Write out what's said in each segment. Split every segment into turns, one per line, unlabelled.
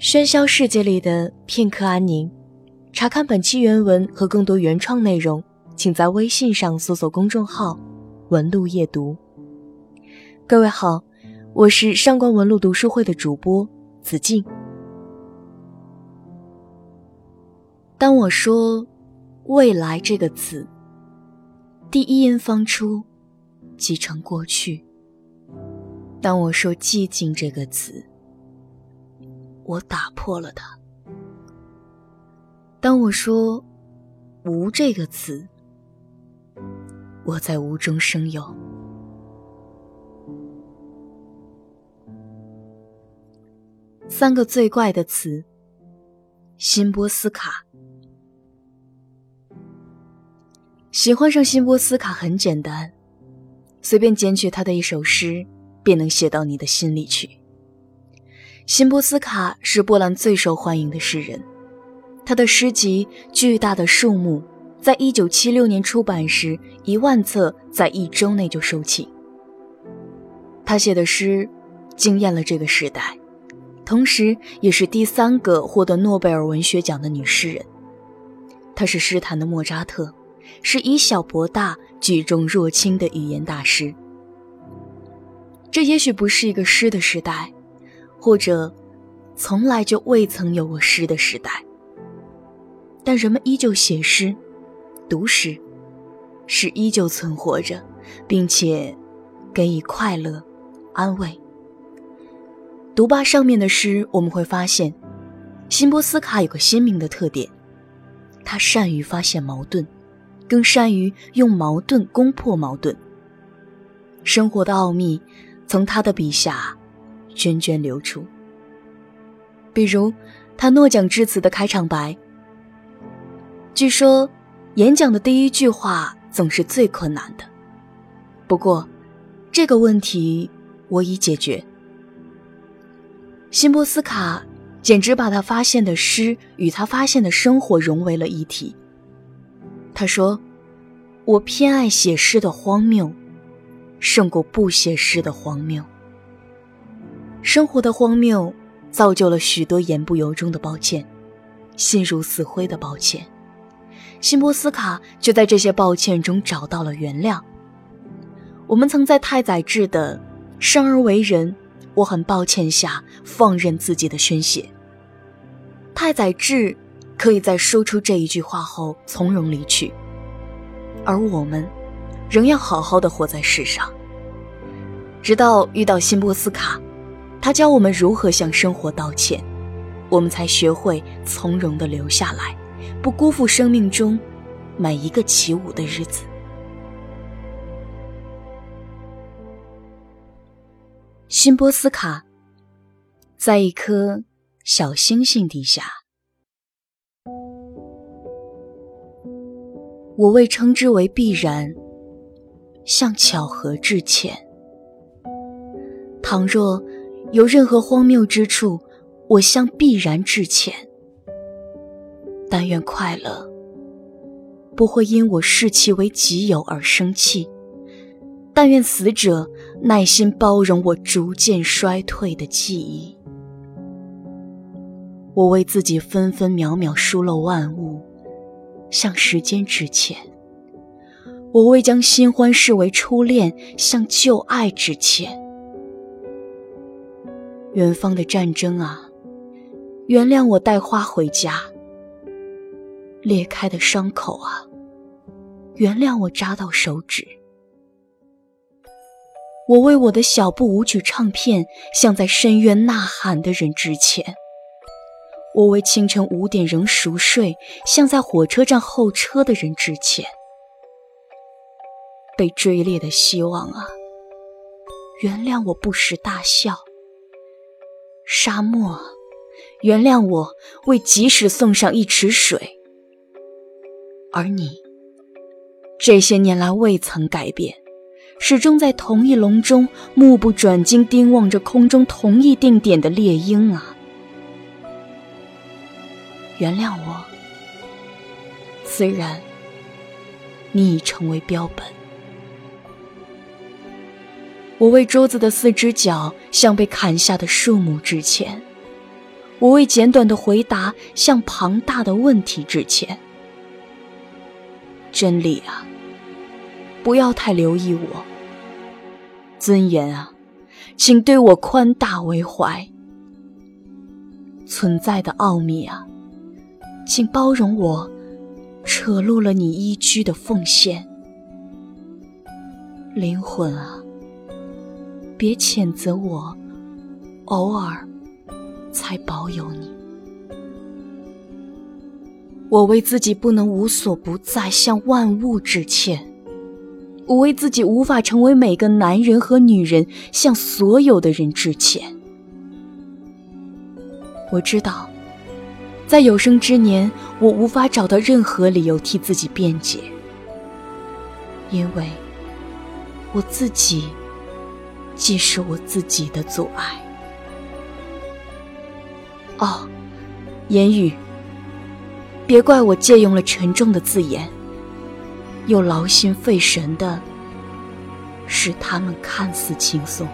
喧嚣世界里的片刻安宁。查看本期原文和更多原创内容，请在微信上搜索公众号“文路夜读”。各位好，我是上官文路读书会的主播子静。当我说“未来”这个词，第一音放出，即成过去；当我说“寂静”这个词，我打破了它。当我说“无”这个词，我在无中生有。三个最怪的词：辛波斯卡。喜欢上辛波斯卡很简单，随便捡取他的一首诗，便能写到你的心里去。辛波斯卡是波兰最受欢迎的诗人。他的诗集《巨大的树木》在一九七六年出版时，一万册在一周内就售罄。他写的诗惊艳了这个时代，同时也是第三个获得诺贝尔文学奖的女诗人。她是诗坛的莫扎特，是以小博大、举重若轻的语言大师。这也许不是一个诗的时代，或者从来就未曾有过诗的时代。但人们依旧写诗、读诗，诗依旧存活着，并且给予快乐、安慰。读罢上面的诗，我们会发现，辛波斯卡有个鲜明的特点：他善于发现矛盾，更善于用矛盾攻破矛盾。生活的奥秘从他的笔下涓涓流出。比如，他诺奖致辞的开场白。据说，演讲的第一句话总是最困难的。不过，这个问题我已解决。辛波斯卡简直把他发现的诗与他发现的生活融为了一体。他说：“我偏爱写诗的荒谬，胜过不写诗的荒谬。生活的荒谬造就了许多言不由衷的抱歉，心如死灰的抱歉。”辛波斯卡就在这些抱歉中找到了原谅。我们曾在太宰治的“生而为人，我很抱歉”下放任自己的宣泄。太宰治可以在说出这一句话后从容离去，而我们仍要好好的活在世上，直到遇到辛波斯卡，他教我们如何向生活道歉，我们才学会从容的留下来。不辜负生命中每一个起舞的日子。辛波斯卡在一颗小星星底下，我未称之为必然，向巧合致歉。倘若有任何荒谬之处，我向必然致歉。但愿快乐不会因我视其为己有而生气。但愿死者耐心包容我逐渐衰退的记忆。我为自己分分秒秒疏漏万物，向时间致歉。我为将新欢视为初恋，向旧爱致歉。远方的战争啊，原谅我带花回家。裂开的伤口啊，原谅我扎到手指。我为我的小步舞曲唱片向在深渊呐喊的人致歉。我为清晨五点仍熟睡向在火车站候车的人致歉。被追猎的希望啊，原谅我不时大笑。沙漠，原谅我为及时送上一池水。而你，这些年来未曾改变，始终在同一笼中目不转睛盯望着空中同一定点的猎鹰啊！原谅我，虽然你已成为标本。我为桌子的四只脚像被砍下的树木致歉，我为简短的回答向庞大的问题致歉。真理啊，不要太留意我。尊严啊，请对我宽大为怀。存在的奥秘啊，请包容我扯落了你依居的奉献。灵魂啊，别谴责我，偶尔才保有你。我为自己不能无所不在向万物致歉，我为自己无法成为每个男人和女人向所有的人致歉。我知道，在有生之年，我无法找到任何理由替自己辩解，因为我自己既是我自己的阻碍。哦，言语，别怪我借用了沉重的字眼，又劳心费神的使他们看似轻松。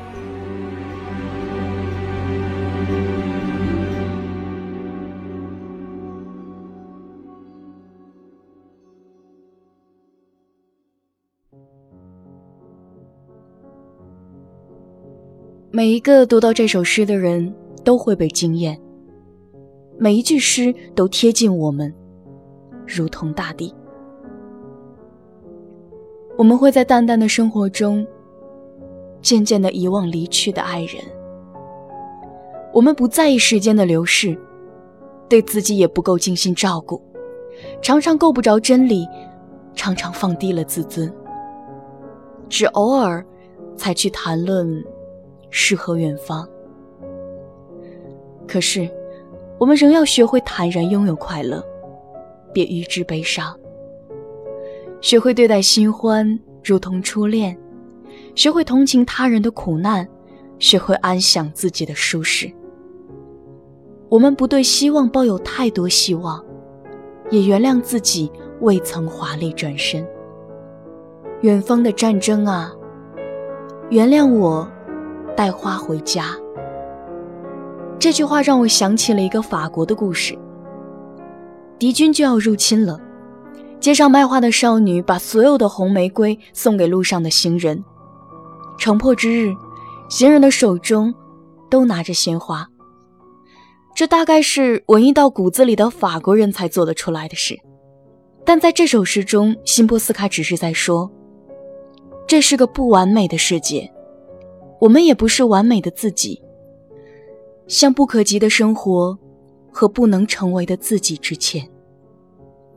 每一个读到这首诗的人都会被惊艳。每一句诗都贴近我们，如同大地。我们会在淡淡的生活中，渐渐的遗忘离去的爱人。我们不在意时间的流逝，对自己也不够精心照顾，常常够不着真理，常常放低了自尊，只偶尔才去谈论。诗和远方，可是，我们仍要学会坦然拥有快乐，别预知悲伤。学会对待新欢如同初恋，学会同情他人的苦难，学会安享自己的舒适。我们不对希望抱有太多希望，也原谅自己未曾华丽转身。远方的战争啊，原谅我。带花回家。这句话让我想起了一个法国的故事。敌军就要入侵了，街上卖花的少女把所有的红玫瑰送给路上的行人。城破之日，行人的手中都拿着鲜花。这大概是文艺到骨子里的法国人才做得出来的事。但在这首诗中，辛波斯卡只是在说：这是个不完美的世界。我们也不是完美的自己，向不可及的生活和不能成为的自己致歉，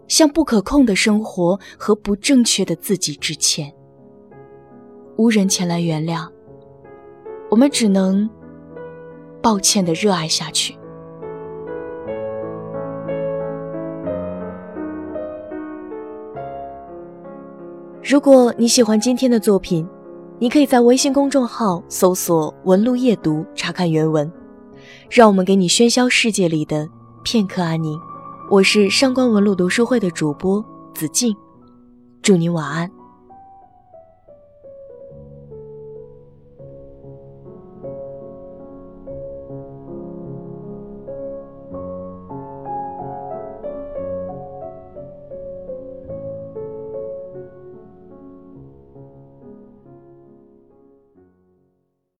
向不可控的生活和不正确的自己致歉。无人前来原谅，我们只能抱歉的热爱下去。如果你喜欢今天的作品。你可以在微信公众号搜索“文路夜读”查看原文。让我们给你喧嚣世界里的片刻安宁。我是上官文路读书会的主播子静，祝您晚安。